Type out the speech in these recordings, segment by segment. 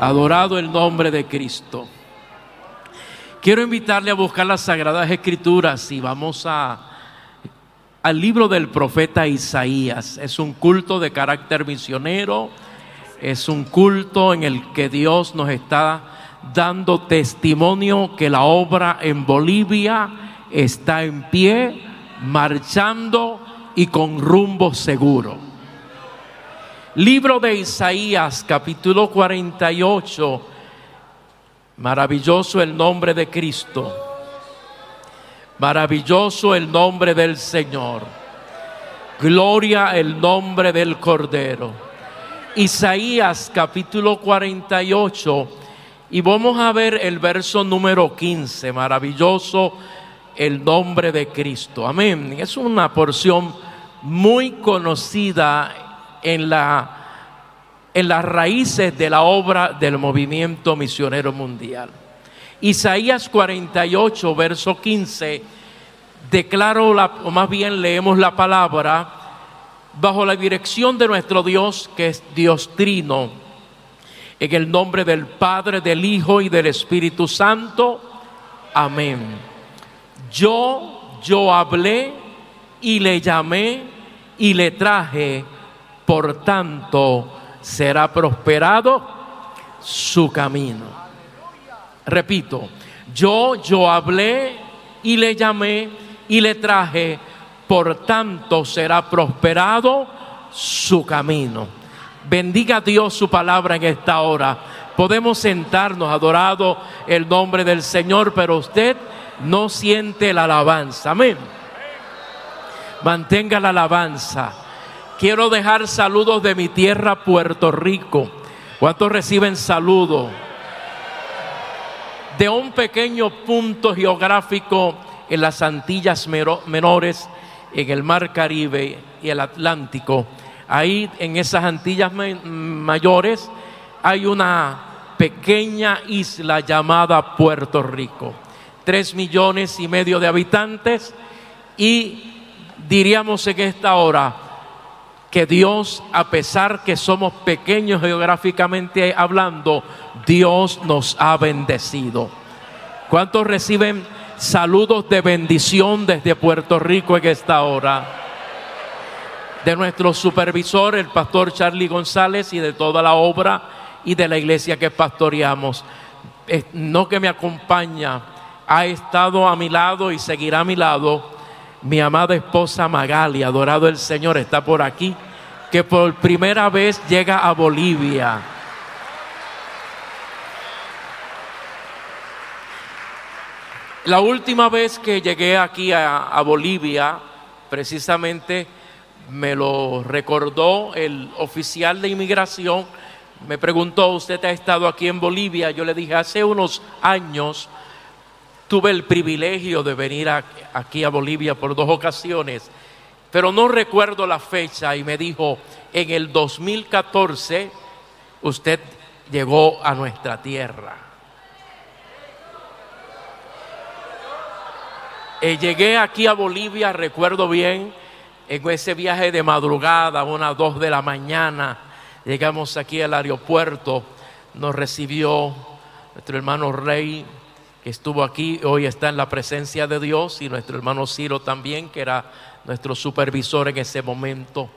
Adorado el nombre de Cristo. Quiero invitarle a buscar las Sagradas Escrituras y vamos a, al libro del profeta Isaías. Es un culto de carácter misionero, es un culto en el que Dios nos está dando testimonio que la obra en Bolivia está en pie, marchando y con rumbo seguro. Libro de Isaías, capítulo 48. Maravilloso el nombre de Cristo. Maravilloso el nombre del Señor. Gloria el nombre del Cordero. Isaías capítulo 48. Y vamos a ver el verso número 15. Maravilloso el nombre de Cristo. Amén. Es una porción muy conocida en, la, en las raíces de la obra del movimiento misionero mundial. Isaías 48, verso 15, declaro, la, o más bien leemos la palabra, bajo la dirección de nuestro Dios, que es Dios Trino, en el nombre del Padre, del Hijo y del Espíritu Santo. Amén. Yo, yo hablé y le llamé y le traje por tanto será prosperado su camino. Repito, yo, yo hablé y le llamé y le traje, por tanto será prosperado su camino. Bendiga Dios su palabra en esta hora. Podemos sentarnos, adorado el nombre del Señor, pero usted no siente la alabanza. Amén. Mantenga la alabanza. Quiero dejar saludos de mi tierra, Puerto Rico. ¿Cuántos reciben saludos? De un pequeño punto geográfico en las Antillas Menores, en el Mar Caribe y el Atlántico. Ahí en esas Antillas Mayores hay una pequeña isla llamada Puerto Rico. Tres millones y medio de habitantes y diríamos en esta hora, que Dios, a pesar que somos pequeños geográficamente hablando, Dios nos ha bendecido. ¿Cuántos reciben saludos de bendición desde Puerto Rico en esta hora? De nuestro supervisor, el pastor Charlie González, y de toda la obra y de la iglesia que pastoreamos. No que me acompaña, ha estado a mi lado y seguirá a mi lado mi amada esposa Magali, adorado el Señor, está por aquí, que por primera vez llega a Bolivia. La última vez que llegué aquí a, Bolivia, precisamente me lo recordó el oficial de inmigración, me preguntó, ¿usted ha estado aquí en Bolivia? Yo le dije, hace unos años Tuve el privilegio de venir aquí a Bolivia por dos ocasiones, pero no recuerdo la fecha y me dijo, en el 2014 usted llegó a nuestra tierra. Eh, llegué aquí a Bolivia, recuerdo bien, en ese viaje de madrugada, a unas dos de la mañana, llegamos aquí al aeropuerto, nos recibió nuestro hermano Rey, estuvo aquí, hoy está en la presencia de Dios, y nuestro hermano Ciro también, que era nuestro supervisor en ese momento,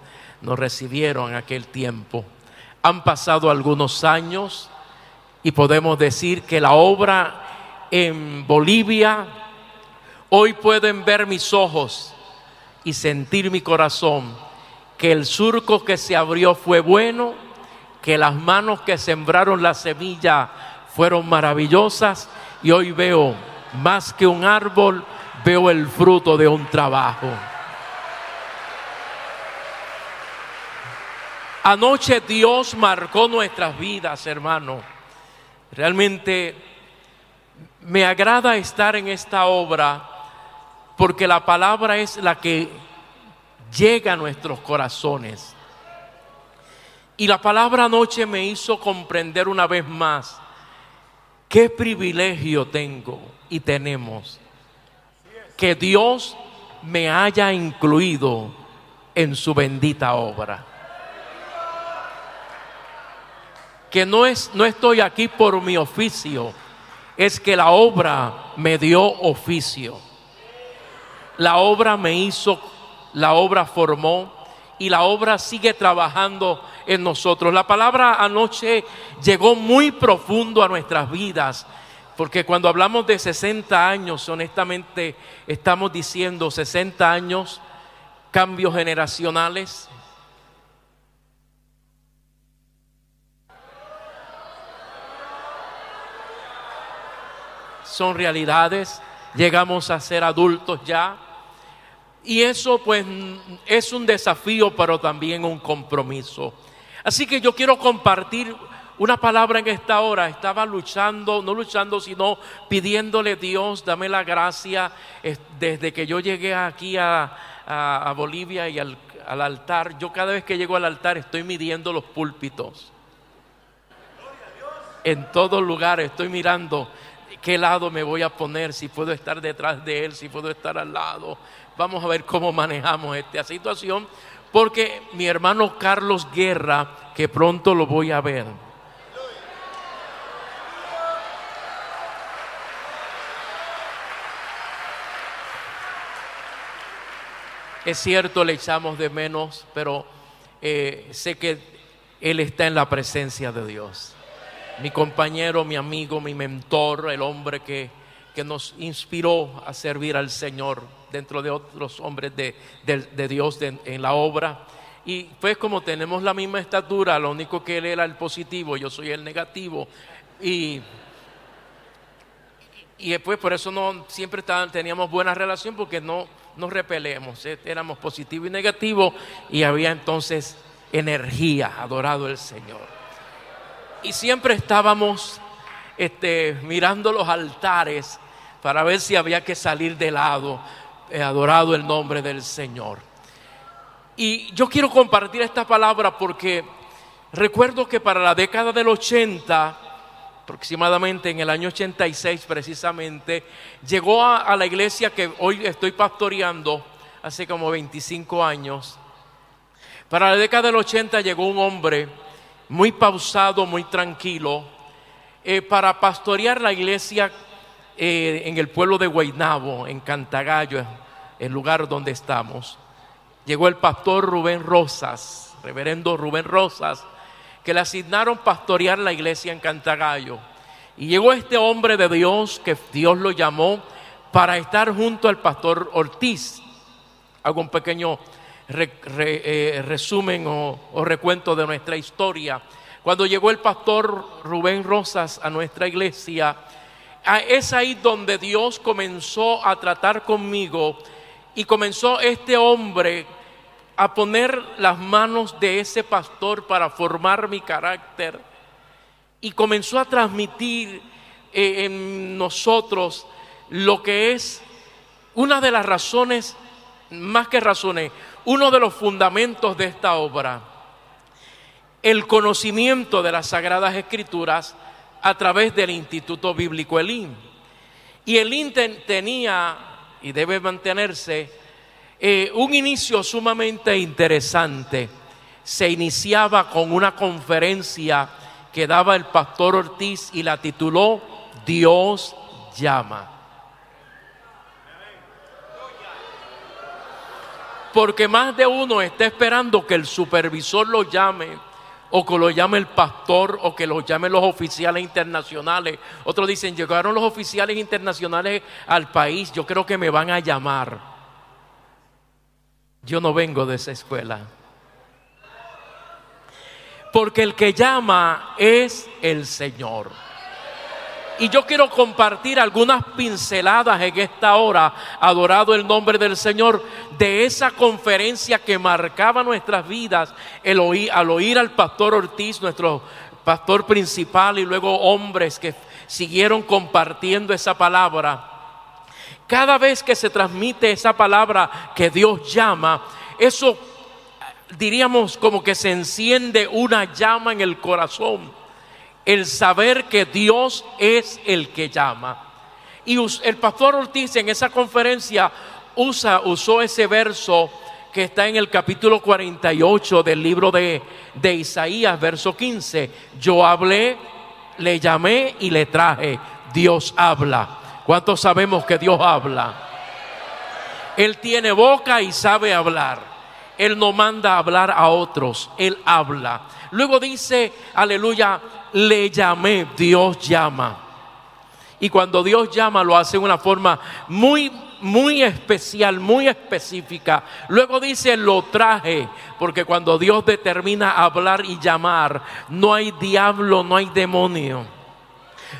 nos recibieron en aquel tiempo. Han pasado algunos años y podemos decir que la obra en Bolivia, hoy pueden ver mis ojos y sentir mi corazón, que el surco que se abrió fue bueno, que las manos que sembraron la semilla fueron maravillosas y hoy veo más que un árbol, veo el fruto de un trabajo. Anoche Dios marcó nuestras vidas, hermano. Realmente me agrada estar en esta obra porque la palabra es la que llega a nuestros corazones. Y la palabra anoche me hizo comprender una vez más qué privilegio tengo y tenemos que Dios me haya incluido en su bendita obra. Que no es no estoy aquí por mi oficio, es que la obra me dio oficio. La obra me hizo, la obra formó y la obra sigue trabajando en nosotros. La palabra anoche llegó muy profundo a nuestras vidas, porque cuando hablamos de 60 años, honestamente estamos diciendo 60 años, cambios generacionales. Son realidades, llegamos a ser adultos ya. Y eso pues es un desafío, pero también un compromiso. Así que yo quiero compartir una palabra en esta hora. Estaba luchando, no luchando, sino pidiéndole Dios, dame la gracia. Desde que yo llegué aquí a, Bolivia y al, al altar, yo cada vez que llego al altar estoy midiendo los púlpitos. En todos lugares estoy mirando qué lado me voy a poner, si puedo estar detrás de él, si puedo estar al lado. Vamos a ver cómo manejamos esta situación, porque mi hermano Carlos Guerra, que pronto lo voy a ver, Es cierto, le echamos de menos, pero eh, sé que Él está en la presencia de Dios. Mi compañero, mi amigo, mi mentor, el hombre que, que nos inspiró a servir al Señor dentro de otros hombres de, Dios en la obra. Y pues como tenemos la misma estatura, lo único que él era el positivo, yo soy el negativo. Y, y después por eso no siempre teníamos buena relación porque no nos repelemos, eh, éramos positivo y negativo y había entonces energía, adorado el Señor. Y siempre estábamos este, mirando los altares para ver si había que salir de lado, eh, adorado el nombre del Señor. Y yo quiero compartir esta palabra porque recuerdo que para la década del 80, aproximadamente en el año 86 precisamente, llegó a, la iglesia que hoy estoy pastoreando, hace como 25 años. Para la década del 80 llegó un hombre muy pausado, muy tranquilo, eh, para pastorear la iglesia eh, en el pueblo de Guaynabo, en Cantagallo, el lugar donde estamos. Llegó el pastor Rubén Rosas, reverendo Rubén Rosas, que le asignaron pastorear la iglesia en Cantagallo. Y llegó este hombre de Dios que Dios lo llamó para estar junto al pastor Ortiz. Hago un pequeño eh, resumen o recuento de nuestra historia. Cuando llegó el pastor Rubén Rosas a nuestra iglesia, es ahí donde Dios comenzó a tratar conmigo y comenzó este hombre a poner las manos de ese pastor para formar mi carácter y comenzó a transmitir eh, en nosotros lo que es una de las razones, más que razones, uno de los fundamentos de esta obra, el conocimiento de las Sagradas Escrituras a través del Instituto Bíblico Elín. Y Elín tenía, y debe mantenerse, eh, un inicio sumamente interesante. Se iniciaba con una conferencia que daba el pastor Ortiz y la tituló Dios llama. Porque más de uno está esperando que el supervisor lo llame o que lo llame el pastor o que lo llamen los oficiales internacionales. Otros dicen, llegaron los oficiales internacionales al país, yo creo que me van a llamar. Yo no vengo de esa escuela. Porque el que llama es el Señor. Y yo quiero compartir algunas pinceladas en esta hora, adorado el nombre del Señor, de esa conferencia que marcaba nuestras vidas al oír al pastor Ortiz, nuestro pastor principal, y luego hombres que siguieron compartiendo esa palabra. Cada vez que se transmite esa palabra que Dios llama, eso diríamos como que se enciende una llama en el corazón el saber que Dios es el que llama. Y el pastor Ortiz en esa conferencia usa, usó ese verso que está en el capítulo 48 del libro de, de Isaías, verso 15. Yo hablé, le llamé y le traje. Dios habla. ¿Cuántos sabemos que Dios habla? Él tiene boca y sabe hablar. Él no manda hablar a otros, Él habla. Luego dice, aleluya, le llamé, Dios llama. Y cuando Dios llama lo hace de una forma muy, muy especial, muy específica. Luego dice, lo traje, porque cuando Dios determina hablar y llamar, no hay diablo, no hay demonio.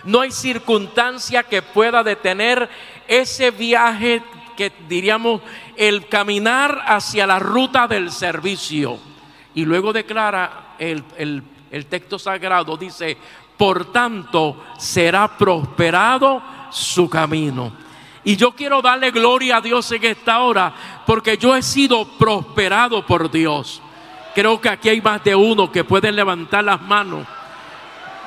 No hay circunstancia que pueda detener ese viaje que diríamos el caminar hacia la ruta del servicio. Y luego declara el, el texto sagrado dice, por tanto será prosperado su camino. Y yo quiero darle gloria a Dios en esta hora porque yo he sido prosperado por Dios. Creo que aquí hay más de uno que puede levantar las manos.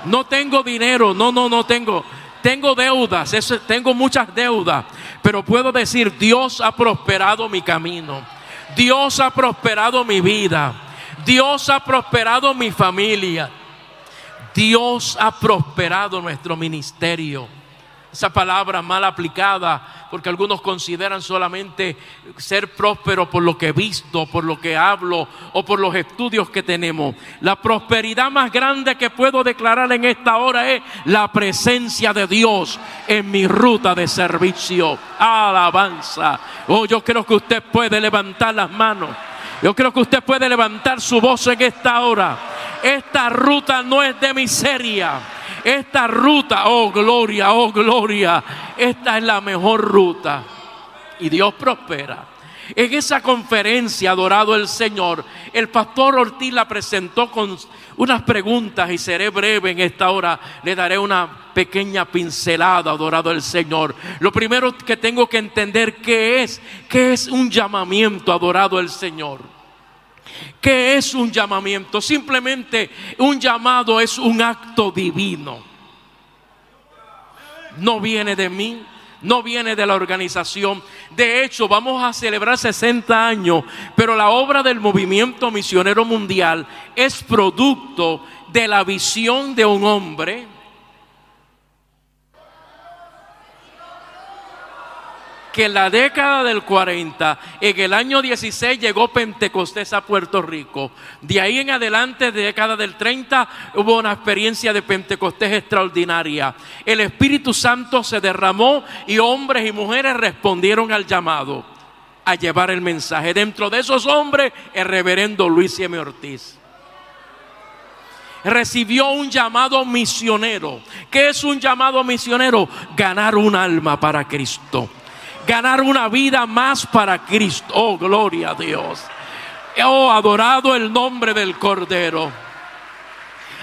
No tengo dinero, no, no, no tengo. Tengo deudas, tengo muchas deudas, pero puedo decir, Dios ha prosperado mi camino. Dios ha prosperado mi vida. Dios ha prosperado mi familia. Dios ha prosperado nuestro ministerio. Esa palabra mal aplicada, porque algunos consideran solamente ser próspero por lo que he visto, por lo que hablo o por los estudios que tenemos. La prosperidad más grande que puedo declarar en esta hora es la presencia de Dios en mi ruta de servicio. Alabanza. Oh, yo creo que usted puede levantar las manos. Yo creo que usted puede levantar su voz en esta hora. Esta ruta no es de miseria. Esta ruta, oh gloria, oh gloria, esta es la mejor ruta. Y Dios prospera. En esa conferencia, adorado el Señor, el pastor Ortiz la presentó con unas preguntas y seré breve en esta hora. Le daré una pequeña pincelada, adorado el Señor. Lo primero que tengo que entender qué es, qué es un llamamiento, adorado el Señor. ¿Qué es un llamamiento? Simplemente un llamado es un acto divino. No viene de mí, no viene de la organización. De hecho, vamos a celebrar 60 años, pero la obra del movimiento misionero mundial es producto de la visión de un hombre que en la década del 40, en el año 16 llegó Pentecostés a Puerto Rico. De ahí en adelante, de década del 30, hubo una experiencia de Pentecostés extraordinaria. El Espíritu Santo se derramó y hombres y mujeres respondieron al llamado a llevar el mensaje. Dentro de esos hombres, el reverendo Luis M. Ortiz recibió un llamado misionero. ¿Qué es un llamado misionero? Ganar un alma para Cristo ganar una vida más para Cristo. Oh, gloria a Dios. Oh, adorado el nombre del Cordero.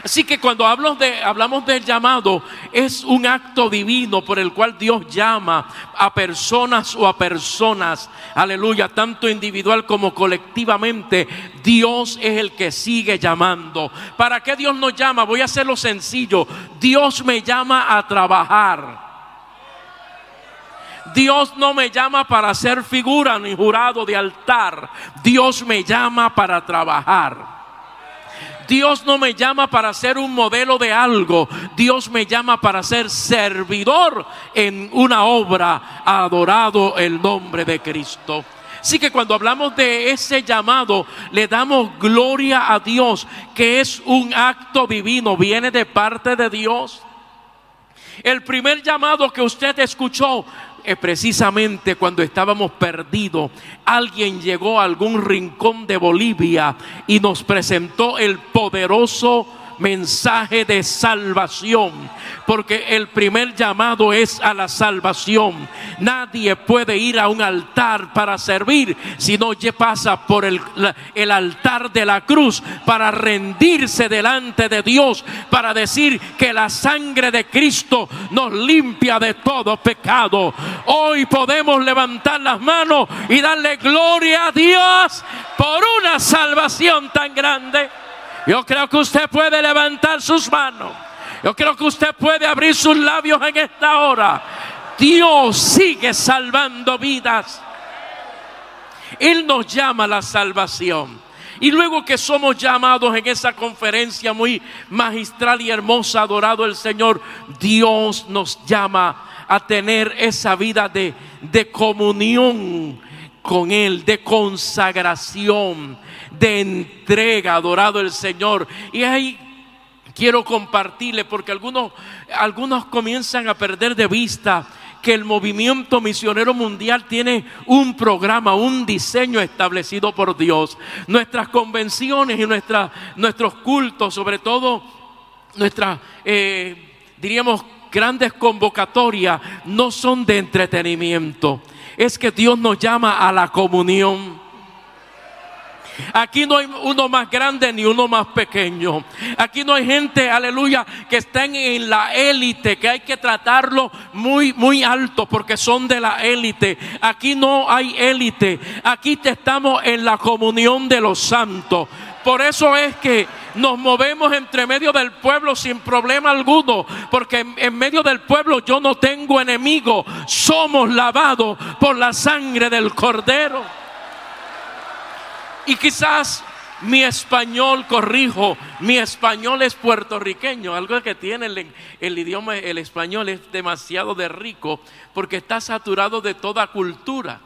Así que cuando hablamos, de, hablamos del llamado, es un acto divino por el cual Dios llama a personas o a personas, aleluya, tanto individual como colectivamente. Dios es el que sigue llamando. ¿Para qué Dios nos llama? Voy a hacerlo sencillo. Dios me llama a trabajar. Dios no me llama para ser figura ni jurado de altar. Dios me llama para trabajar. Dios no me llama para ser un modelo de algo. Dios me llama para ser servidor en una obra adorado el nombre de Cristo. Así que cuando hablamos de ese llamado, le damos gloria a Dios, que es un acto divino, viene de parte de Dios. El primer llamado que usted escuchó precisamente cuando estábamos perdidos, alguien llegó a algún rincón de Bolivia y nos presentó el poderoso mensaje de salvación, porque el primer llamado es a la salvación. Nadie puede ir a un altar para servir si no pasa por el, el altar de la cruz para rendirse delante de Dios, para decir que la sangre de Cristo nos limpia de todo pecado. Hoy podemos levantar las manos y darle gloria a Dios por una salvación tan grande. Yo creo que usted puede levantar sus manos. Yo creo que usted puede abrir sus labios en esta hora. Dios sigue salvando vidas. Él nos llama a la salvación. Y luego que somos llamados en esa conferencia muy magistral y hermosa, adorado el Señor, Dios nos llama a tener esa vida de, de comunión con Él, de consagración, de entrega, adorado el Señor. Y ahí quiero compartirle porque algunos, algunos comienzan a perder de vista que el movimiento misionero mundial tiene un programa, un diseño establecido por Dios. Nuestras convenciones y nuestros cultos, sobre todo nuestras, eh, diríamos, grandes convocatorias, no son de entretenimiento. Es que Dios nos llama a la comunión. Aquí no hay uno más grande ni uno más pequeño. Aquí no hay gente, aleluya, que estén en la élite, que hay que tratarlo muy, muy alto porque son de la élite. Aquí no hay élite. Aquí estamos en la comunión de los santos. Por eso es que nos movemos entre medio del pueblo sin problema alguno, porque en, medio del pueblo yo no tengo enemigo, somos lavados por la sangre del cordero. Y quizás mi español, corrijo, mi español es puertorriqueño, algo que tiene el, el, idioma, el español es demasiado de rico porque está saturado de toda cultura.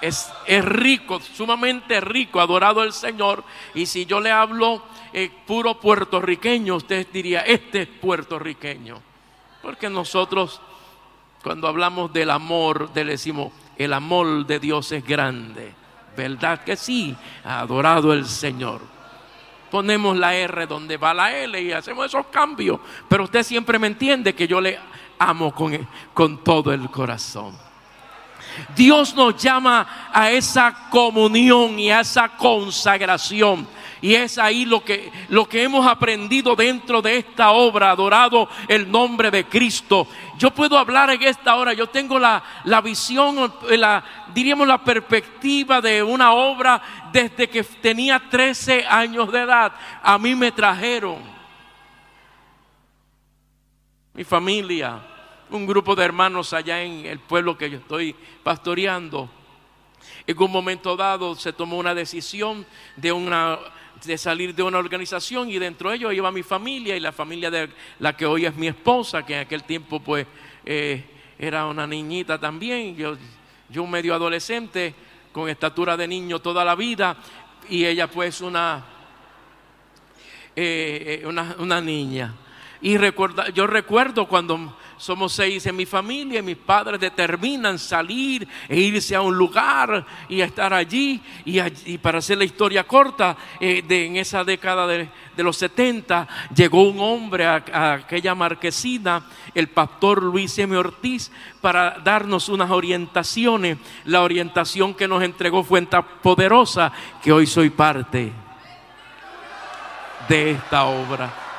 Es, es rico, sumamente rico, adorado el Señor. Y si yo le hablo eh, puro puertorriqueño, usted diría, este es puertorriqueño. Porque nosotros, cuando hablamos del amor, le decimos, el amor de Dios es grande. ¿Verdad que sí? Adorado el Señor. Ponemos la R donde va la L y hacemos esos cambios. Pero usted siempre me entiende que yo le amo con, con todo el corazón. Dios nos llama a esa comunión y a esa consagración. Y es ahí lo que, lo que hemos aprendido dentro de esta obra, adorado el nombre de Cristo. Yo puedo hablar en esta hora, yo tengo la, la visión, la, diríamos la perspectiva de una obra desde que tenía 13 años de edad. A mí me trajeron mi familia, un grupo de hermanos allá en el pueblo que yo estoy pastoreando. En un momento dado se tomó una decisión de una de salir de una organización y dentro de ellos iba mi familia y la familia de la que hoy es mi esposa, que en aquel tiempo pues eh, era una niñita también, yo, yo medio adolescente con estatura de niño toda la vida y ella pues una, eh, eh, una, una, niña. Y recuerda, yo recuerdo cuando somos seis en mi familia y mis padres determinan salir e irse a un lugar y estar allí. Y, para hacer la historia corta, eh, de, en esa década de, los 70 llegó un hombre a, aquella marquesina, el pastor Luis M. Ortiz, para darnos unas orientaciones. La orientación que nos entregó fue tan poderosa que hoy soy parte de esta obra.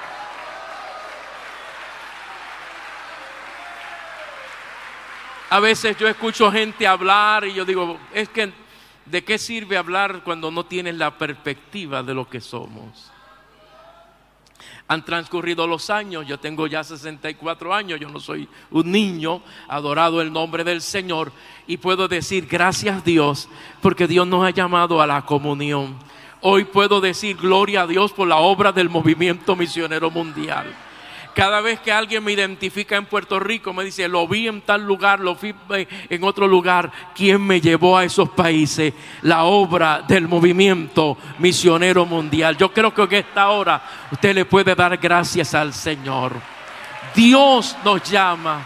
A veces yo escucho gente hablar y yo digo, es que ¿de qué sirve hablar cuando no tienes la perspectiva de lo que somos? Han transcurrido los años, yo tengo ya 64 años, yo no soy un niño, adorado el nombre del Señor y puedo decir gracias Dios porque Dios nos ha llamado a la comunión. Hoy puedo decir gloria a Dios por la obra del movimiento misionero mundial. Cada vez que alguien me identifica en Puerto Rico, me dice, lo vi en tal lugar, lo vi en otro lugar. ¿Quién me llevó a esos países? La obra del movimiento misionero mundial. Yo creo que en esta hora usted le puede dar gracias al Señor. Dios nos llama.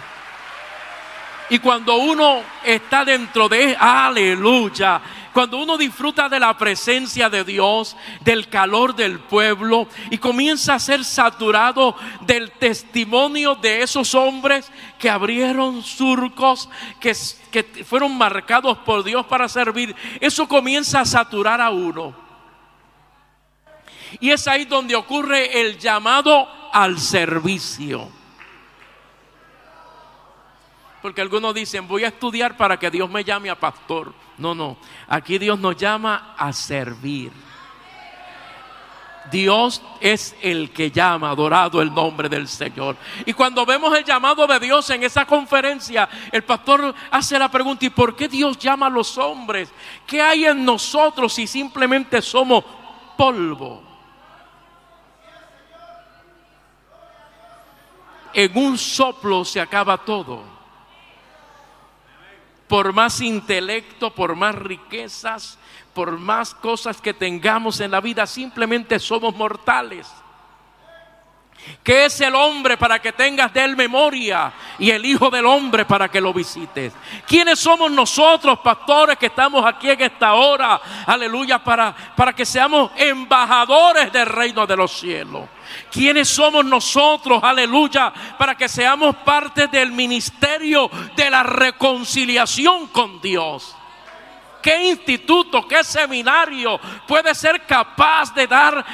Y cuando uno está dentro de, aleluya, cuando uno disfruta de la presencia de Dios, del calor del pueblo y comienza a ser saturado del testimonio de esos hombres que abrieron surcos, que, fueron marcados por Dios para servir, eso comienza a saturar a uno. Y es ahí donde ocurre el llamado al servicio. Porque algunos dicen, voy a estudiar para que Dios me llame a pastor. No, no, aquí Dios nos llama a servir. Dios es el que llama, adorado el nombre del Señor. Y cuando vemos el llamado de Dios en esa conferencia, el pastor hace la pregunta, ¿y por qué Dios llama a los hombres? ¿Qué hay en nosotros si simplemente somos polvo? En un soplo se acaba todo por más intelecto, por más riquezas, por más cosas que tengamos en la vida, simplemente somos mortales. ¿Qué es el hombre para que tengas de él memoria y el Hijo del Hombre para que lo visites? ¿Quiénes somos nosotros, pastores, que estamos aquí en esta hora? Aleluya, para, para que seamos embajadores del reino de los cielos. ¿Quiénes somos nosotros, aleluya, para que seamos parte del ministerio de la reconciliación con Dios? ¿Qué instituto, qué seminario puede ser capaz de dar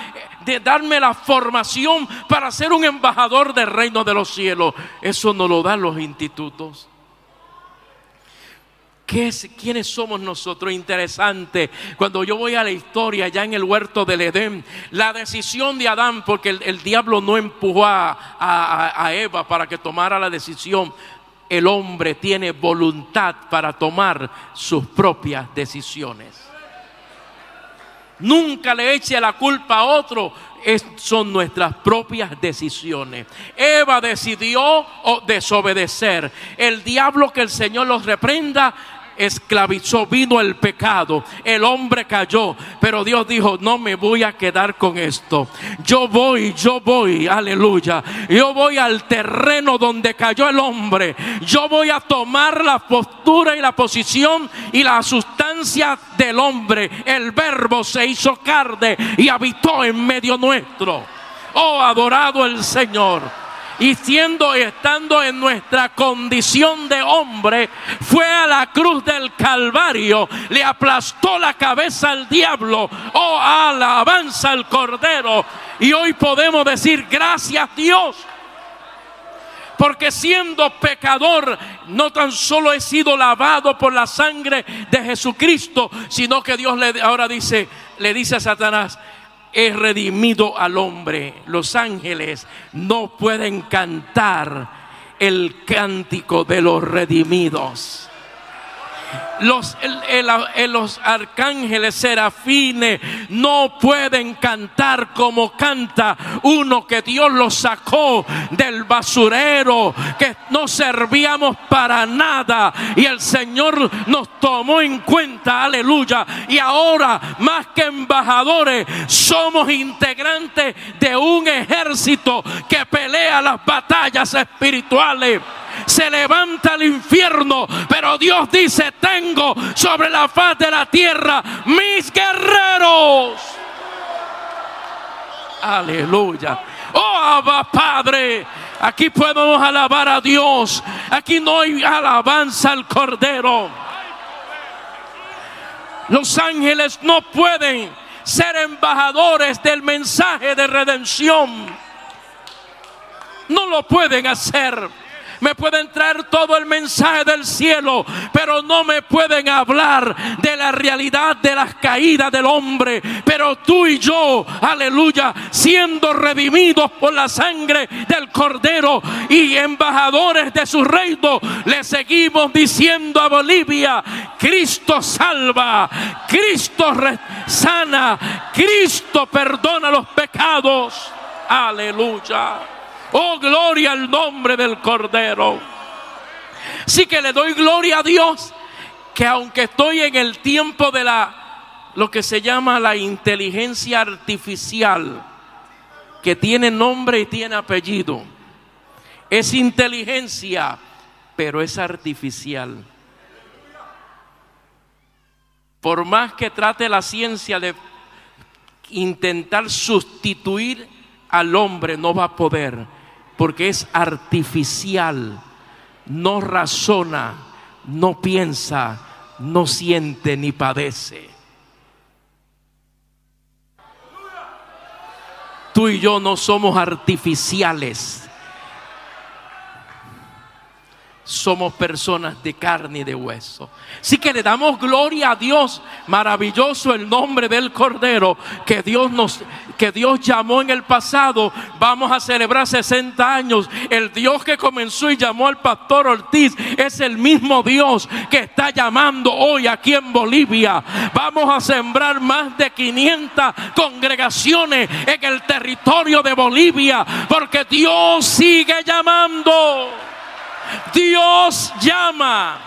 de darme la formación para ser un embajador del reino de los cielos? Eso no lo dan los institutos. ¿Quiénes somos nosotros? Interesante. Cuando yo voy a la historia, ya en el huerto del Edén, la decisión de Adán, porque el, diablo no empujó a, Eva para que tomara la decisión, el hombre tiene voluntad para tomar sus propias decisiones. Nunca le eche la culpa a otro. son nuestras propias decisiones. Eva decidió desobedecer. El diablo que el Señor los reprenda esclavizó, vino el pecado, el hombre cayó, pero Dios dijo, no me voy a quedar con esto. Yo voy, yo voy, aleluya. Yo voy al terreno donde cayó el hombre. Yo voy a tomar la postura y la posición y la sustancia del hombre. El verbo se hizo carne y habitó en medio nuestro. Oh, adorado el Señor y siendo estando en nuestra condición de hombre, fue a la cruz del Calvario, le aplastó la cabeza al diablo, oh alabanza al Cordero. Y hoy podemos decir gracias Dios. Porque siendo pecador, no tan solo he sido lavado por la sangre de Jesucristo, sino que Dios le, ahora dice, le dice a Satanás, he redimido al hombre. Los ángeles no pueden cantar el cántico de los redimidos. Los, los arcángeles serafines no pueden cantar como canta uno que Dios los sacó del basurero, que no servíamos para nada y el Señor nos tomó en cuenta, aleluya. Y ahora, más que embajadores, somos integrantes de un ejército que pelea las batallas espirituales se levanta el infierno, pero Dios dice, tengo sobre la faz de la tierra mis guerreros. Aleluya. Oh, Abba Padre, aquí podemos alabar a Dios. Aquí no hay alabanza al Cordero. Los ángeles no pueden ser embajadores del mensaje de redención. No lo pueden hacer me pueden traer todo el mensaje del cielo, pero no me pueden hablar de la realidad de las caídas del hombre. Pero tú y yo, aleluya, siendo redimidos por la sangre del Cordero y embajadores de su reino, le seguimos diciendo a Bolivia, Cristo salva, Cristo sana, Cristo perdona los pecados. Aleluya. Oh, gloria al nombre del Cordero. Sí que le doy gloria a Dios que aunque estoy en el tiempo de la lo que se llama la inteligencia artificial, que tiene nombre y tiene apellido. Es inteligencia, pero es artificial. Por más que trate la ciencia de intentar sustituir al hombre, no va a poder, porque es artificial, no razona, no piensa, no siente ni padece. Tú y yo no somos artificiales somos personas de carne y de hueso. Así que le damos gloria a Dios, maravilloso el nombre del Cordero que Dios nos que Dios llamó en el pasado. Vamos a celebrar 60 años. El Dios que comenzó y llamó al pastor Ortiz es el mismo Dios que está llamando hoy aquí en Bolivia. Vamos a sembrar más de 500 congregaciones en el territorio de Bolivia porque Dios sigue llamando. Dios llama.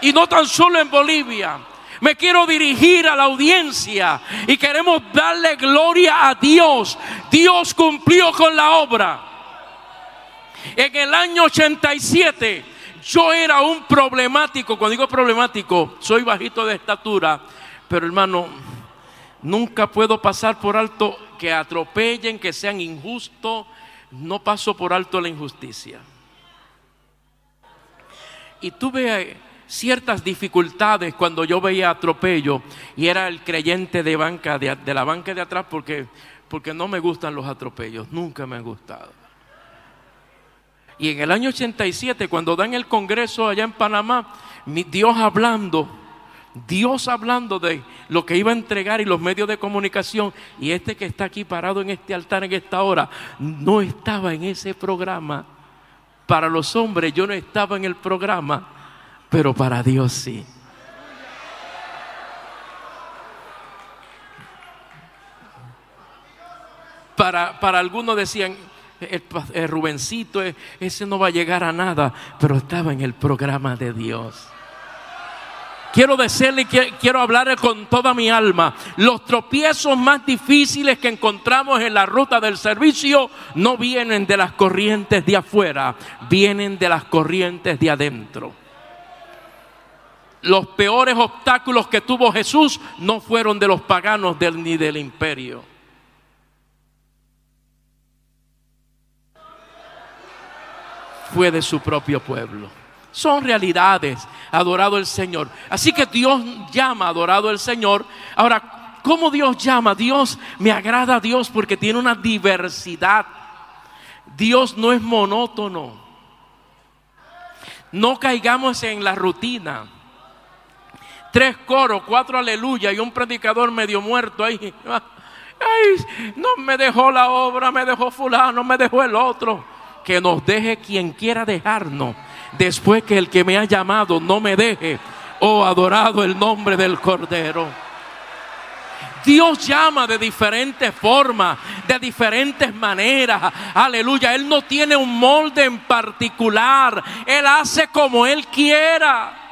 Y no tan solo en Bolivia. Me quiero dirigir a la audiencia y queremos darle gloria a Dios. Dios cumplió con la obra. En el año 87 yo era un problemático. Cuando digo problemático, soy bajito de estatura. Pero hermano, nunca puedo pasar por alto que atropellen, que sean injustos. No paso por alto la injusticia y tuve eh, ciertas dificultades cuando yo veía atropello y era el creyente de, banca, de, la banca de atrás porque, porque no me gustan los atropellos, nunca me han gustado. Y en el año 87, cuando dan el Congreso allá en Panamá, mi Dios hablando, Dios hablando de lo que iba a entregar y los medios de comunicación, y este que está aquí parado en este altar en esta hora, no estaba en ese programa para los hombres yo no estaba en el programa, pero para Dios sí. Para, para algunos decían, el, Rubencito, e, ese no va a llegar a nada, pero estaba en el programa de Dios. Quiero decirle, quiero hablarle con toda mi alma. Los tropiezos más difíciles que encontramos en la ruta del servicio no vienen de las corrientes de afuera, vienen de las corrientes de adentro. Los peores obstáculos que tuvo Jesús no fueron de los paganos ni del imperio. Fue de su propio pueblo. Son realidades, adorado el Señor. Así que Dios llama, adorado el Señor. Ahora, ¿cómo Dios llama? Dios me agrada a Dios porque tiene una diversidad. Dios no es monótono. No caigamos en la rutina. Tres coros, cuatro aleluya y un predicador medio muerto ahí. No me dejó la obra, me dejó fulano, me dejó el otro. Que nos deje quien quiera dejarnos después que el que me ha llamado no me deje. Oh, adorado el nombre del Cordero. Dios llama de diferentes formas, de diferentes maneras. Aleluya. Él no tiene un molde en particular. Él hace como Él quiera.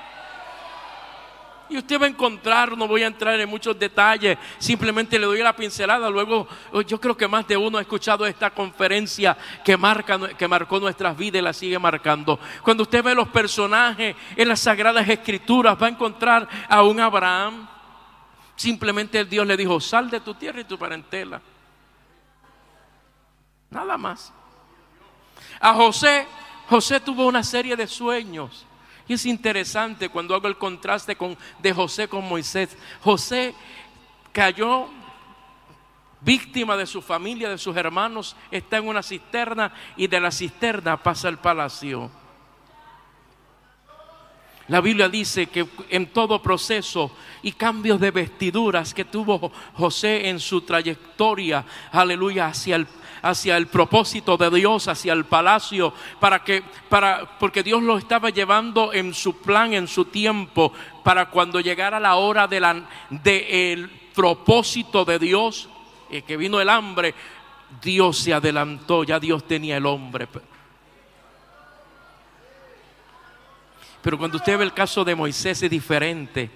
Y usted va a encontrar, no voy a entrar en muchos detalles, simplemente le doy la pincelada. Luego, yo creo que más de uno ha escuchado esta conferencia que, marca, que marcó nuestras vidas y la sigue marcando. Cuando usted ve los personajes en las Sagradas Escrituras, va a encontrar a un Abraham. Simplemente Dios le dijo, sal de tu tierra y tu parentela. Nada más. A José, José tuvo una serie de sueños. Es interesante cuando hago el contraste con, de José con Moisés. José cayó víctima de su familia, de sus hermanos, está en una cisterna y de la cisterna pasa al palacio. La Biblia dice que en todo proceso y cambios de vestiduras que tuvo José en su trayectoria, aleluya, hacia el hacia el propósito de Dios, hacia el palacio, para que, para, porque Dios lo estaba llevando en su plan, en su tiempo, para cuando llegara la hora del de propósito de Dios, y que vino el hambre, Dios se adelantó, ya Dios tenía el hombre. Pero cuando usted ve el caso de Moisés es diferente.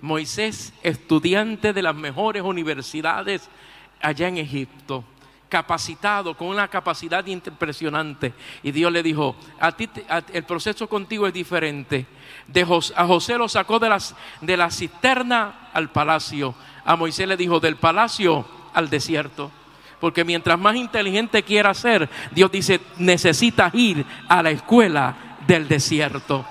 Moisés, estudiante de las mejores universidades allá en Egipto, capacitado, con una capacidad impresionante. Y Dios le dijo, a ti el proceso contigo es diferente. De a José lo sacó de, de la cisterna al palacio. A Moisés le dijo, del palacio al desierto. Porque mientras más inteligente quiera ser, Dios dice, necesitas ir a la escuela del desierto.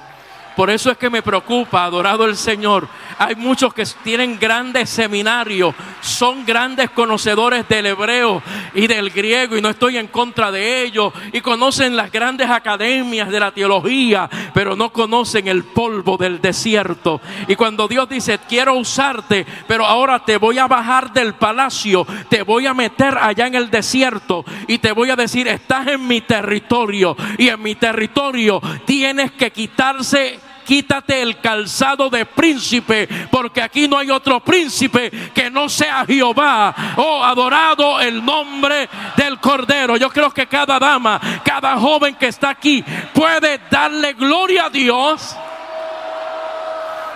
Por eso es que me preocupa, adorado el Señor. Hay muchos que tienen grandes seminarios, son grandes conocedores del hebreo y del griego, y no estoy en contra de ellos, y conocen las grandes academias de la teología, pero no conocen el polvo del desierto. Y cuando Dios dice, quiero usarte, pero ahora te voy a bajar del palacio, te voy a meter allá en el desierto, y te voy a decir, estás en mi territorio, y en mi territorio tienes que quitarse quítate el calzado de príncipe, porque aquí no hay otro príncipe que no sea Jehová. Oh, adorado el nombre del Cordero. Yo creo que cada dama, cada joven que está aquí puede darle gloria a Dios.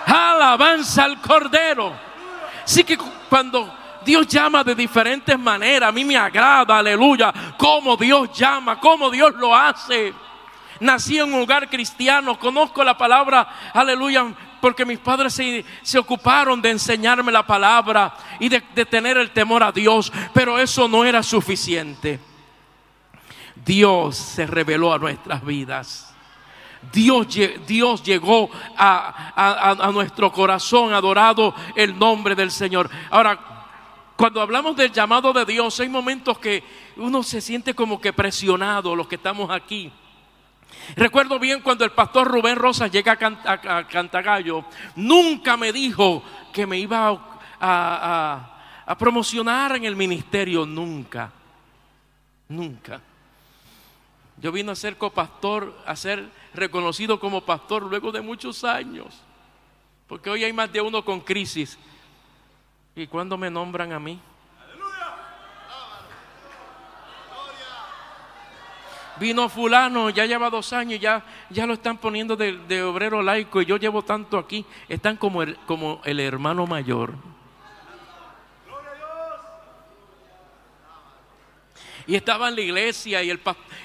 Alabanza al Cordero. Así que cuando Dios llama de diferentes maneras. A mí me agrada, aleluya, cómo Dios llama, cómo Dios lo hace. Nací en un hogar cristiano, conozco la palabra, aleluya, porque mis padres se, ocuparon de enseñarme la palabra y de, tener el temor a Dios, pero eso no era suficiente. Dios se reveló a nuestras vidas. Dios, Dios llegó a, a, nuestro corazón, adorado el nombre del Señor. Ahora, cuando hablamos del llamado de Dios, hay momentos que uno se siente como que presionado, los que estamos aquí. Recuerdo bien cuando el pastor Rubén Rosas llega a, Cantagallo, nunca me dijo que me iba a, promocionar en el ministerio, nunca, nunca. Yo vine a ser copastor, a ser reconocido como pastor luego de muchos años, porque hoy hay más de uno con crisis. ¿Y cuando me nombran a mí? Vino fulano, ya lleva dos años, ya, ya lo están poniendo de, obrero laico y yo llevo tanto aquí. Están como el, como el hermano mayor. Y estaba en la iglesia y el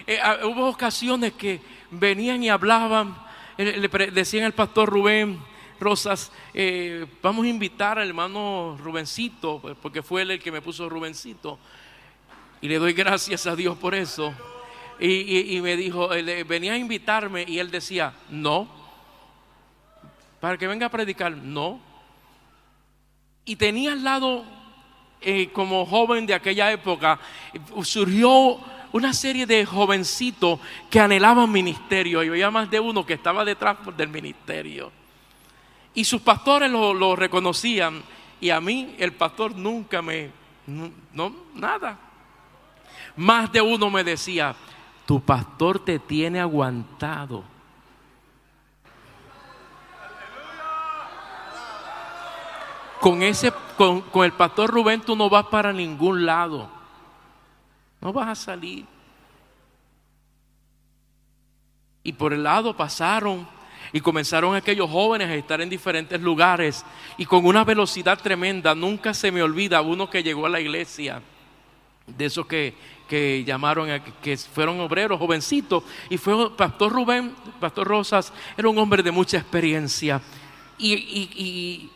eh, ah, hubo ocasiones que venían y hablaban, eh, le decían al pastor Rubén Rosas, eh, vamos a invitar al hermano Rubencito, porque fue él el que me puso Rubencito. Y le doy gracias a Dios por eso. Y, me dijo, venía a invitarme y él decía, no, para que venga a predicar, no. Y tenía al lado, eh, como joven de aquella época, surgió una serie de jovencitos que anhelaban ministerio. Y había más de uno que estaba detrás del ministerio. Y sus pastores lo, reconocían. Y a mí el pastor nunca me, no, nada. Más de uno me decía, tu pastor te tiene aguantado. Con, ese, con, con el pastor Rubén tú no vas para ningún lado. No vas a salir. Y por el lado pasaron y comenzaron aquellos jóvenes a estar en diferentes lugares y con una velocidad tremenda. Nunca se me olvida uno que llegó a la iglesia, de esos que, que llamaron, que fueron obreros, jovencitos, y fue Pastor Rubén, Pastor Rosas, era un hombre de mucha experiencia. Y,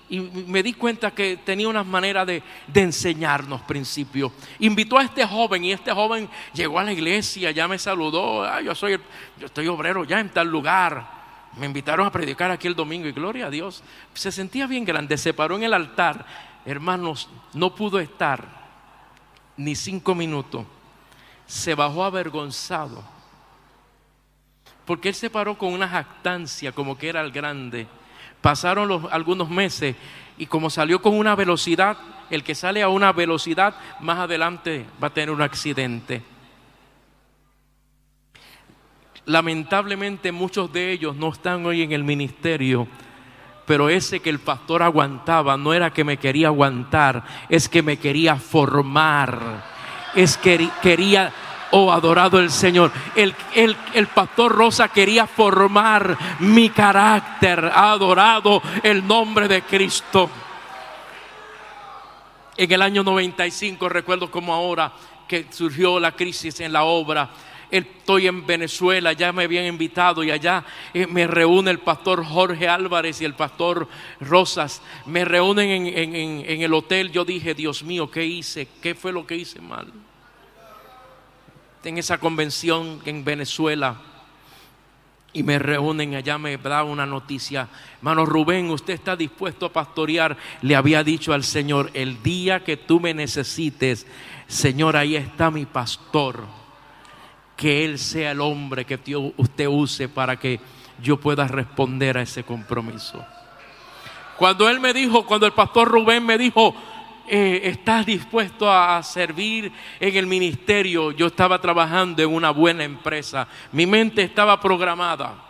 me di cuenta que tenía unas maneras de, enseñarnos principios. Invitó a este joven y este joven llegó a la iglesia, ya me saludó, ah, yo soy, yo estoy obrero ya en tal lugar. Me invitaron a predicar aquí el domingo y gloria a Dios. Se sentía bien grande, se paró en el altar. Hermanos, no pudo estar ni cinco minutos se bajó avergonzado. Porque él se paró con una jactancia como que era el grande. Pasaron los, algunos meses y como salió con una velocidad, el que sale a una velocidad más adelante va a tener un accidente. Lamentablemente muchos de ellos no están hoy en el ministerio, pero ese que el pastor aguantaba no era que me quería aguantar, es que me quería formar es que quería, oh adorado el Señor, el, el, pastor Rosa quería formar mi carácter, adorado el nombre de Cristo. En el año 95, recuerdo como ahora, que surgió la crisis en la obra. Estoy en Venezuela, ya me habían invitado y allá eh, me reúne el pastor Jorge Álvarez y el pastor Rosas. Me reúnen en, en el hotel. Yo dije, Dios mío, ¿qué hice? ¿Qué fue lo que hice mal? En esa convención en Venezuela y me reúnen allá, me da una noticia. Hermano Rubén, usted está dispuesto a pastorear. Le había dicho al Señor, el día que tú me necesites, Señor, ahí está mi pastor. Que Él sea el hombre que usted use para que yo pueda responder a ese compromiso. Cuando Él me dijo, cuando el pastor Rubén me dijo, eh, estás dispuesto a servir en el ministerio. Yo estaba trabajando en una buena empresa. Mi mente estaba programada.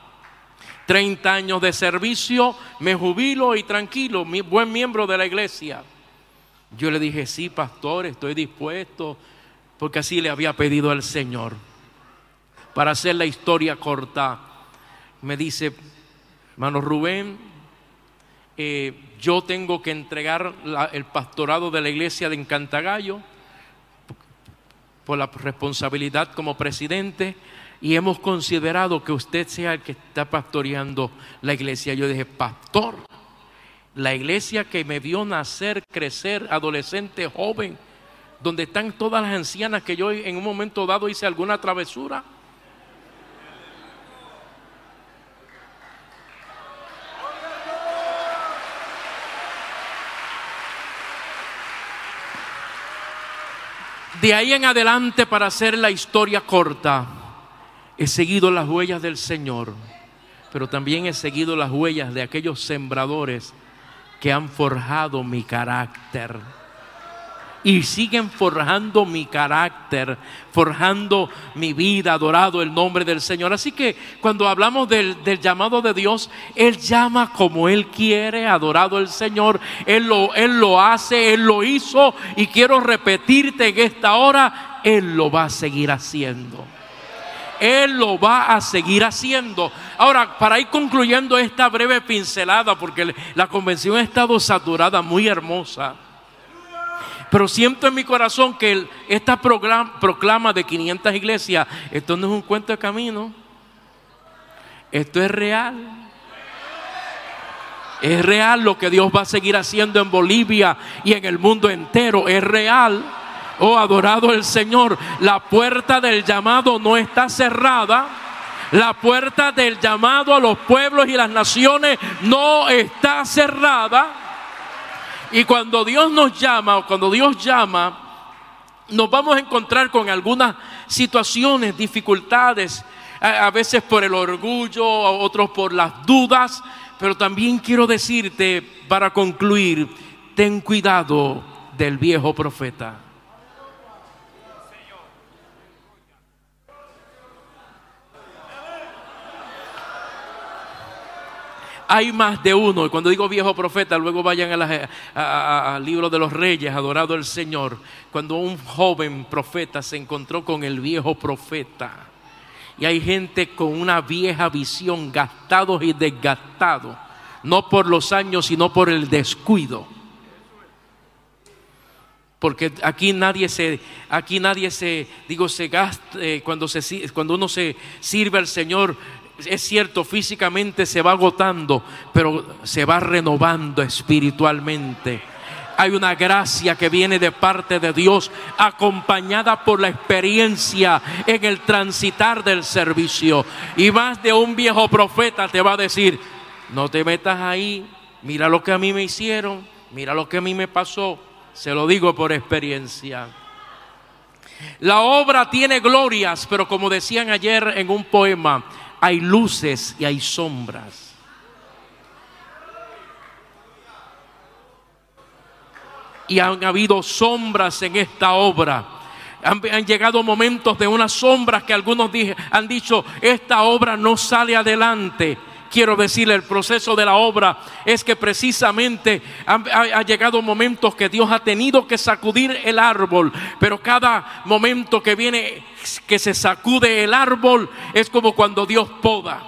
30 años de servicio, me jubilo y tranquilo, mi buen miembro de la iglesia. Yo le dije, sí, pastor, estoy dispuesto, porque así le había pedido al Señor. Para hacer la historia corta, me dice, hermano Rubén, eh, yo tengo que entregar el pastorado de la iglesia de Encantagallo por la responsabilidad como presidente y hemos considerado que usted sea el que está pastoreando la iglesia. Yo dije, pastor, la iglesia que me vio nacer, crecer, adolescente, joven, donde están todas las ancianas que yo en un momento dado hice alguna travesura. De ahí en adelante, para hacer la historia corta, he seguido las huellas del Señor, pero también he seguido las huellas de aquellos sembradores que han forjado mi carácter y siguen forjando mi carácter, forjando mi vida, adorado el nombre del Señor. Así que cuando hablamos del, llamado de Dios, Él llama como Él quiere, adorado el Señor, Él lo, Él lo hace, Él lo hizo y quiero repetirte en esta hora, Él lo va a seguir haciendo. Él lo va a seguir haciendo. Ahora, para ir concluyendo esta breve pincelada, porque la convención ha estado saturada, muy hermosa. Pero siento en mi corazón que esta proclama de 500 iglesias, esto no es un cuento de camino. Esto es real. Es real lo que Dios va a seguir haciendo en Bolivia y en el mundo entero. Es real. Oh, adorado el Señor. La puerta del llamado no está cerrada. La puerta del llamado a los pueblos y las naciones no está cerrada. Y cuando Dios nos llama o cuando Dios llama, nos vamos a encontrar con algunas situaciones, dificultades, a, veces por el orgullo, a otros por las dudas, pero también quiero decirte para concluir, ten cuidado del viejo profeta. Hay más de uno. Y cuando digo viejo profeta, luego vayan al libro de los reyes, adorado el Señor. Cuando un joven profeta se encontró con el viejo profeta. Y hay gente con una vieja visión, gastados y desgastados. No por los años, sino por el descuido. Porque aquí nadie se, aquí nadie se, digo, se gasta, eh, cuando, se, cuando uno se sirve al Señor, es cierto, físicamente se va agotando, pero se va renovando espiritualmente. Hay una gracia que viene de parte de Dios, acompañada por la experiencia en el transitar del servicio. Y más de un viejo profeta te va a decir, no te metas ahí, mira lo que a mí me hicieron, mira lo que a mí me pasó. Se lo digo por experiencia. La obra tiene glorias, pero como decían ayer en un poema, hay luces y hay sombras. Y han habido sombras en esta obra. Han, llegado momentos de unas sombras que algunos han dicho, esta obra no sale adelante quiero decirle, el proceso de la obra es que precisamente ha, llegado momentos que Dios ha tenido que sacudir el árbol, pero cada momento que viene, que se sacude el árbol, es como cuando Dios poda.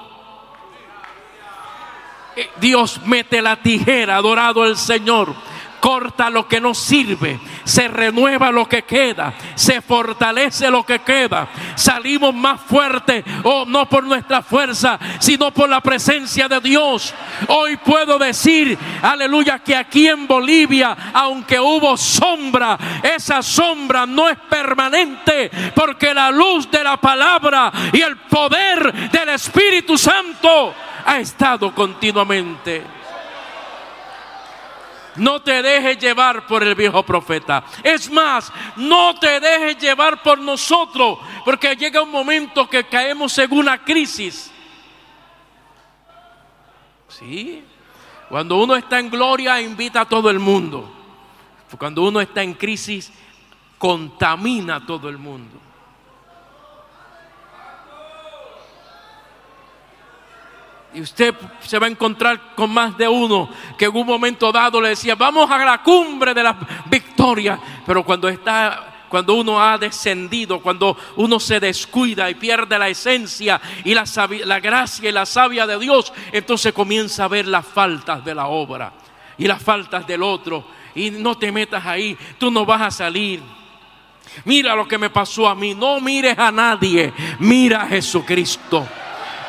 Eh, Dios mete la tijera, adorado el Señor corta lo que no sirve, se renueva lo que queda, se fortalece lo que queda. Salimos más fuertes, oh, no por nuestra fuerza, sino por la presencia de Dios. Hoy puedo decir, aleluya, que aquí en Bolivia, aunque hubo sombra, esa sombra no es permanente, porque la luz de la palabra y el poder del Espíritu Santo ha estado continuamente. No te dejes llevar por el viejo profeta. Es más, no te dejes llevar por nosotros, porque llega un momento que caemos en una crisis. Sí. Cuando uno está en gloria, invita a todo el mundo. Cuando uno está en crisis, contamina a todo el mundo. Y usted se va a encontrar con más de uno que en un momento dado le decía, vamos a la cumbre de la victoria. Pero cuando está cuando uno ha descendido, cuando uno se descuida y pierde la esencia y la, la, gracia y la savia de Dios, entonces comienza a ver las faltas de la obra y las faltas del otro. Y no te metas ahí, tú no vas a salir. Mira lo que me pasó a mí, no mires a nadie, mira a Jesucristo.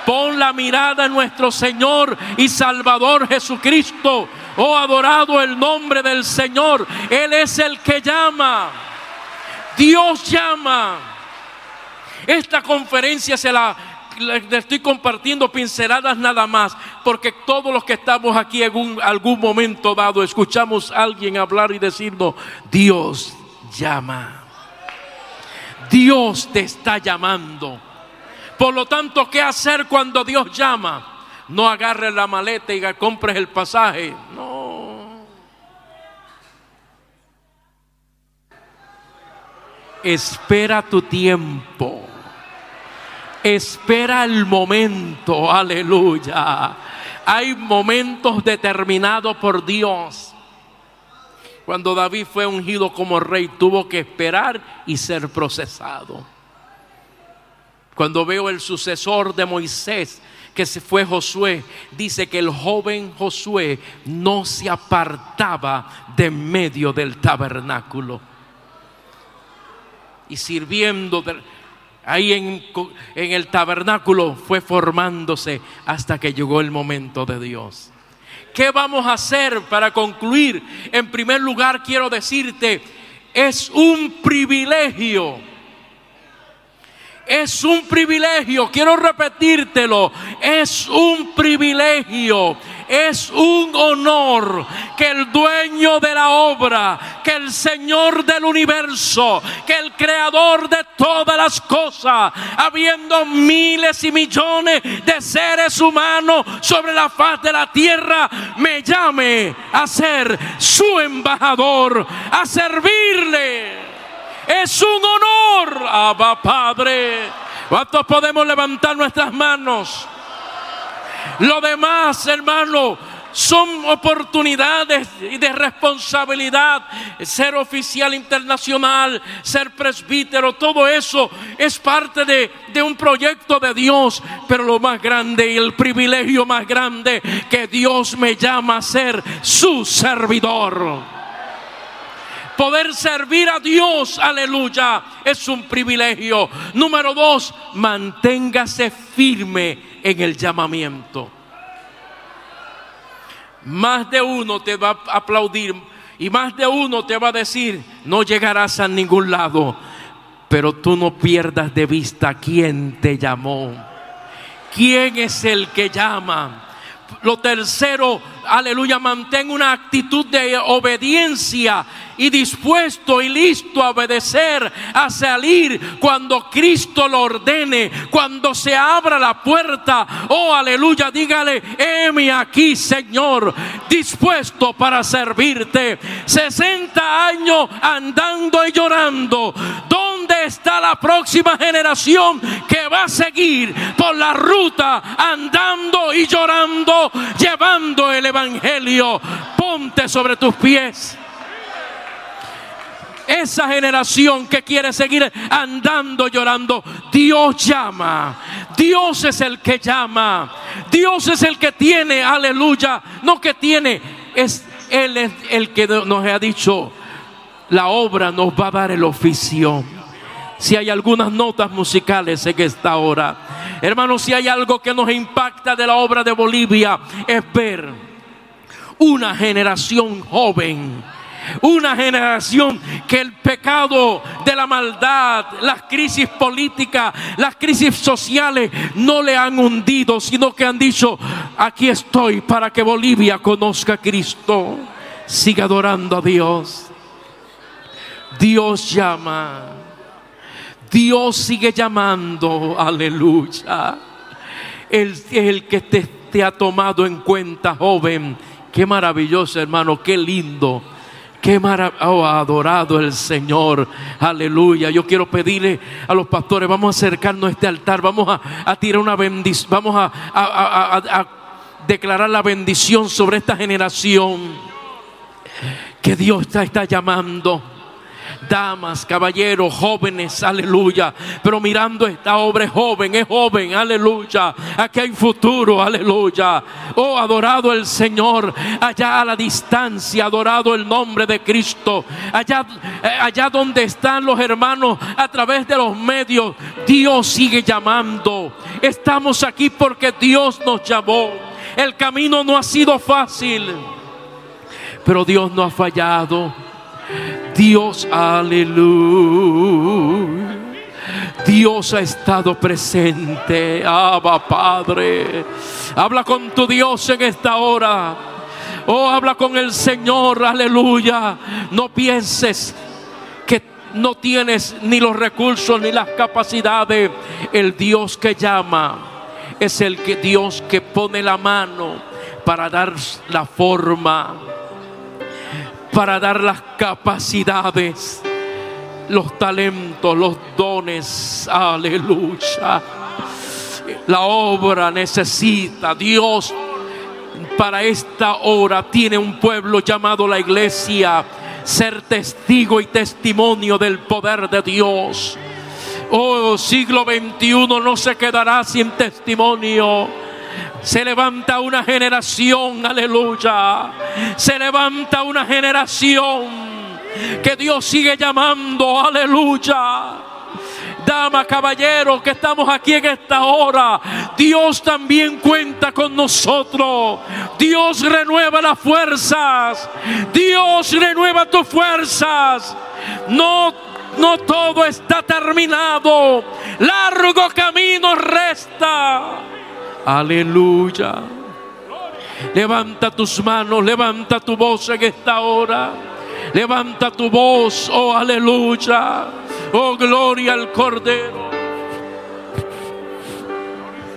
Pon la mirada en nuestro Señor y Salvador Jesucristo. Oh, adorado el nombre del Señor. Él es el que llama. Dios llama. Esta conferencia se la, estoy compartiendo pinceladas nada más, porque todos los que estamos aquí en algún momento dado escuchamos a alguien hablar y decirnos, Dios llama. Dios te está llamando. Por lo tanto, ¿qué hacer cuando Dios llama? No agarres la maleta y compres el pasaje. No. Espera tu tiempo. Espera el momento. Aleluya. Hay momentos determinados por Dios. Cuando David fue ungido como rey, tuvo que esperar y ser procesado. Cuando veo el sucesor de Moisés, que se fue Josué, dice que el joven Josué no se apartaba de medio del tabernáculo. Y sirviendo ahí en, en el tabernáculo fue formándose hasta que llegó el momento de Dios. ¿Qué vamos a hacer para concluir? En primer lugar, quiero decirte, es un privilegio es un privilegio, quiero repetírtelo, es un privilegio, es un honor que el dueño de la obra, que el Señor del universo, que el creador de todas las cosas, habiendo miles y millones de seres humanos sobre la faz de la tierra, me llame a ser su embajador, a servirle. Es un honor, Abba Padre. ¿Cuántos podemos levantar nuestras manos? Lo demás, hermano, son oportunidades y de responsabilidad. Ser oficial internacional, ser presbítero, todo eso es parte de, de, un proyecto de Dios. Pero lo más grande y el privilegio más grande que Dios me llama a ser su servidor. Poder servir a Dios, aleluya, es un privilegio. Número dos, manténgase firme en el llamamiento. Más de uno te va a aplaudir y más de uno te va a decir, no llegarás a ningún lado, pero tú no pierdas de vista quién te llamó. ¿Quién es el que llama? Lo tercero, aleluya, mantén una actitud de obediencia y dispuesto y listo a obedecer, a salir cuando Cristo lo ordene, cuando se abra la puerta. Oh, aleluya, dígale, heme aquí, Señor, dispuesto para servirte. 60 años andando y llorando. ¿Dónde está la próxima generación que va a seguir por la ruta andando y llorando, llevando el Evangelio? Ponte sobre tus pies esa generación que quiere seguir andando llorando. Dios llama. Dios es el que llama. Dios es el que tiene, aleluya. No que tiene, es Él es el que nos ha dicho, la obra nos va a dar el oficio. Si hay algunas notas musicales en esta hora. Hermanos, si hay algo que nos impacta de la obra de Bolivia, es ver una generación joven una generación que el pecado de la maldad, las crisis políticas, las crisis sociales no le han hundido, sino que han dicho, aquí estoy para que Bolivia conozca a Cristo. Siga adorando a Dios. Dios llama. Dios sigue llamando. Aleluya. Él es el que te, te ha tomado en cuenta, joven. Qué maravilloso, hermano. Qué lindo Qué maravilloso, oh, adorado el Señor. Aleluya. Yo quiero pedirle a los pastores, vamos a acercarnos a este altar, vamos a, tirar una bendición, vamos a, a declarar la bendición sobre esta generación que Dios está llamando damas, caballeros, jóvenes, aleluya. Pero mirando esta obra es joven, es joven, aleluya. Aquí hay futuro, aleluya. Oh, adorado el Señor, allá a la distancia, adorado el nombre de Cristo. Allá, eh, allá donde están los hermanos a través de los medios, Dios sigue llamando. Estamos aquí porque Dios nos llamó. El camino no ha sido fácil, pero Dios no ha fallado. Dios, aleluya. Dios ha estado presente. Abba, Padre. Habla con tu Dios en esta hora. Oh, habla con el Señor. Aleluya. No pienses que no tienes ni los recursos ni las capacidades. El Dios que llama es el que Dios que pone la mano para dar la forma para dar las capacidades, los talentos, los dones. Aleluya. La obra necesita Dios para esta hora tiene un pueblo llamado la iglesia ser testigo y testimonio del poder de Dios. Oh, siglo XXI no se quedará sin testimonio se levanta una generación, aleluya. Se levanta una generación que Dios sigue llamando, aleluya. Dama, caballero, que estamos aquí en esta hora, Dios también cuenta con nosotros. Dios renueva las fuerzas. Dios renueva tus fuerzas. No, no todo está terminado. Largo camino resta. Aleluya. Levanta tus manos, levanta tu voz en esta hora. Levanta tu voz, oh aleluya. Oh gloria al Cordero.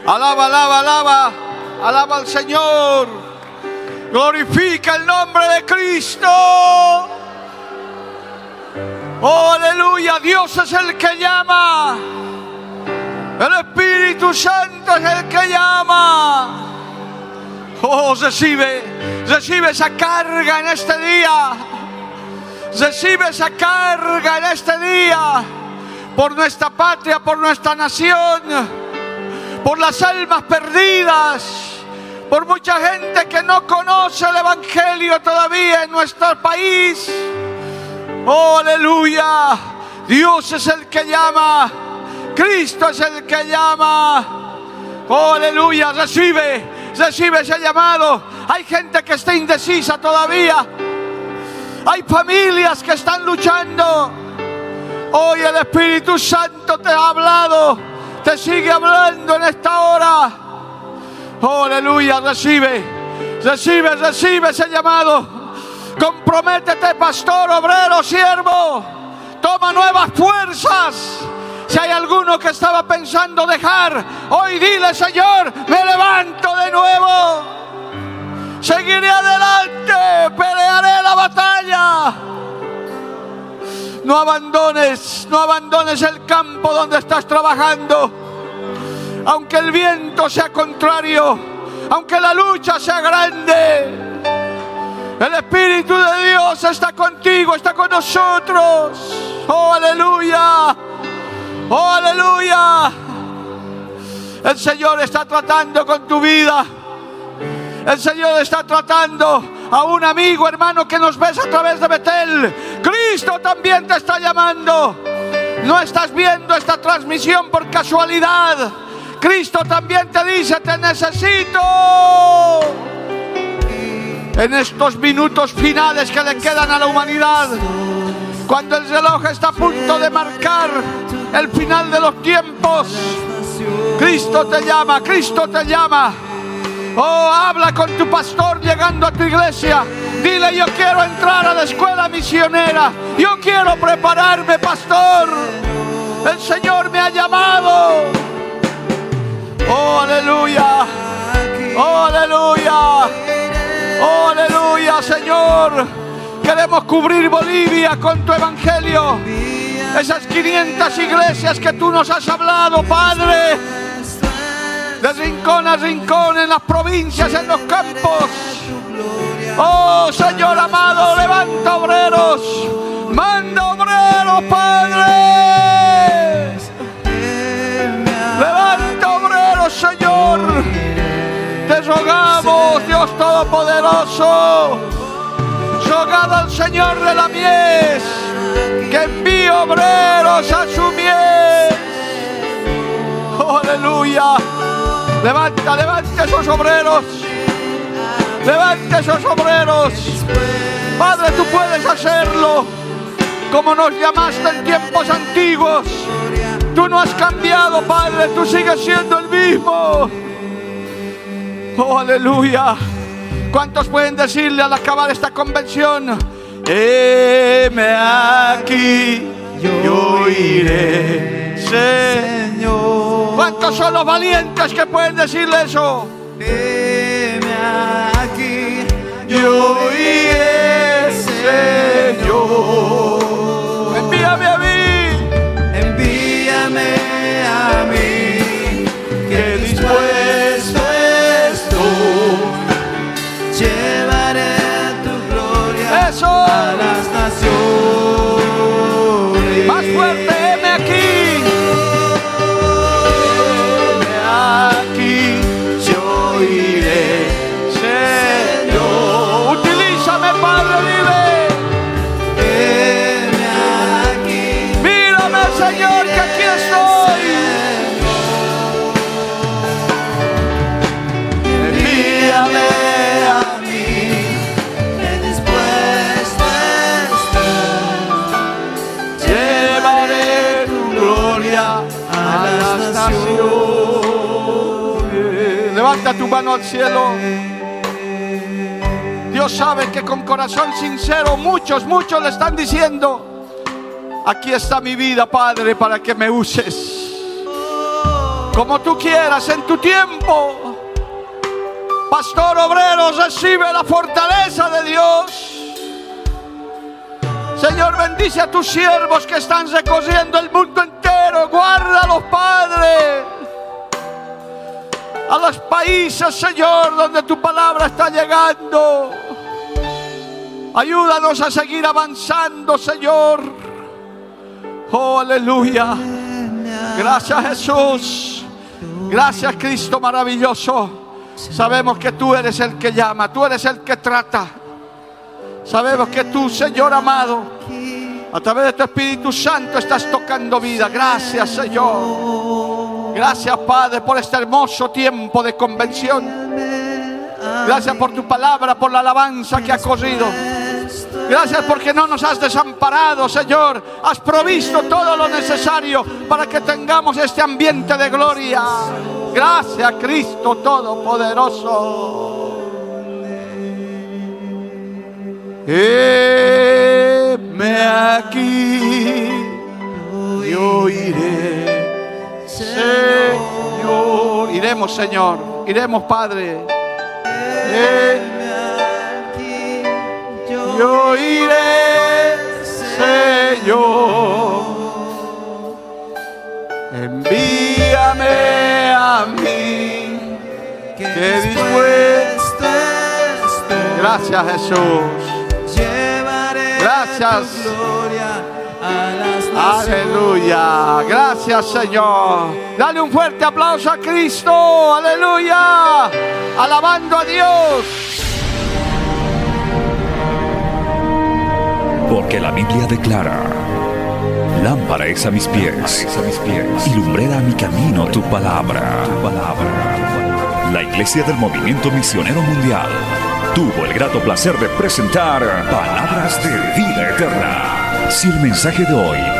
Alaba, alaba, alaba. Alaba al Señor. Glorifica el nombre de Cristo. Oh, aleluya. Dios es el que llama. El Espíritu Santo es el que llama. Oh, recibe, recibe esa carga en este día. Recibe esa carga en este día por nuestra patria, por nuestra nación, por las almas perdidas, por mucha gente que no conoce el Evangelio todavía en nuestro país. Oh, aleluya. Dios es el que llama. Cristo es el que llama. Oh, aleluya, recibe, recibe ese llamado. Hay gente que está indecisa todavía. Hay familias que están luchando. Hoy el Espíritu Santo te ha hablado, te sigue hablando en esta hora. Oh, aleluya, recibe, recibe, recibe ese llamado. Comprométete, pastor, obrero, siervo. Toma nuevas fuerzas. Si hay alguno que estaba pensando dejar, hoy dile, Señor, me levanto de nuevo. Seguiré adelante, pelearé la batalla. No abandones, no abandones el campo donde estás trabajando. Aunque el viento sea contrario, aunque la lucha sea grande, el Espíritu de Dios está contigo, está con nosotros. Oh, aleluya. Oh, aleluya. El Señor está tratando con tu vida. El Señor está tratando. a un amigo, hermano, que nos ves a través de Betel. Cristo también te está llamando. No estás viendo esta transmisión por casualidad. Cristo también te dice, te necesito. En estos minutos finales que le quedan a la humanidad, cuando el reloj está a punto de marcar el final de los tiempos, Cristo te llama, Cristo te llama. Oh, habla con tu pastor llegando a tu iglesia. Dile, yo quiero entrar a la escuela misionera. Yo quiero prepararme, pastor. El Señor me ha llamado. Oh, aleluya. Oh, aleluya. Oh, aleluya, Señor. Queremos cubrir Bolivia con tu evangelio. Esas 500 iglesias que tú nos has hablado, Padre. De rincón a rincón, en las provincias, en los campos. Oh, Señor amado, levanta obreros. Manda obreros, Padre. Levanta obreros, Señor. Te rogamos, Dios Todopoderoso. Al Señor de la mies que envíe obreros a su mies. Oh, aleluya. Levanta, levanta esos obreros. Levanta esos obreros. Padre, tú puedes hacerlo como nos llamaste en tiempos antiguos. Tú no has cambiado, Padre, tú sigues siendo el mismo. Oh, aleluya. ¿Cuántos pueden decirle al acabar esta convención? Heme aquí, yo iré, Señor. ¿Cuántos son los valientes que pueden decirle eso? Heme aquí, Yo iré, Señor. Al cielo. Dios sabe que con corazón sincero muchos, muchos le están diciendo, aquí está mi vida, Padre, para que me uses. Como tú quieras, en tu tiempo. Pastor obrero, recibe la fortaleza de Dios. Señor, bendice a tus siervos que están recorriendo el mundo entero. Guárdalos, Padre. A los países, Señor, donde tu palabra está llegando. Ayúdanos a seguir avanzando, Señor. Oh, aleluya. Gracias, Jesús. Gracias, Cristo maravilloso. Sabemos que tú eres el que llama, tú eres el que trata. Sabemos que tú, Señor amado, a través de tu Espíritu Santo estás tocando vida. Gracias, Señor. Gracias, Padre, por este hermoso tiempo de convención. Gracias por tu palabra, por la alabanza que ha corrido. Gracias porque no nos has desamparado, Señor. Has provisto todo lo necesario para que tengamos este ambiente de gloria. Gracias, Cristo Todopoderoso. Heme aquí, yo iré, Señor. Iremos, Señor. Iremos, Padre. Aquí, yo yo iré, Señor. Envíame a mí, que dispuesto. estoy. Gracias, Jesús. Llevaré Gracias. tu gloria a naciones. Aleluya. Gracias, Señor. Dale un fuerte aplauso a Cristo. Aleluya. Alabando a Dios. Porque la Biblia declara, lámpara es a mis pies, a mis pies y lumbrera a mi camino tu palabra. Tu palabra. La Iglesia del Movimiento Misionero Mundial tuvo el grato placer de presentar Palabras de Vida Eterna. Si el mensaje de hoy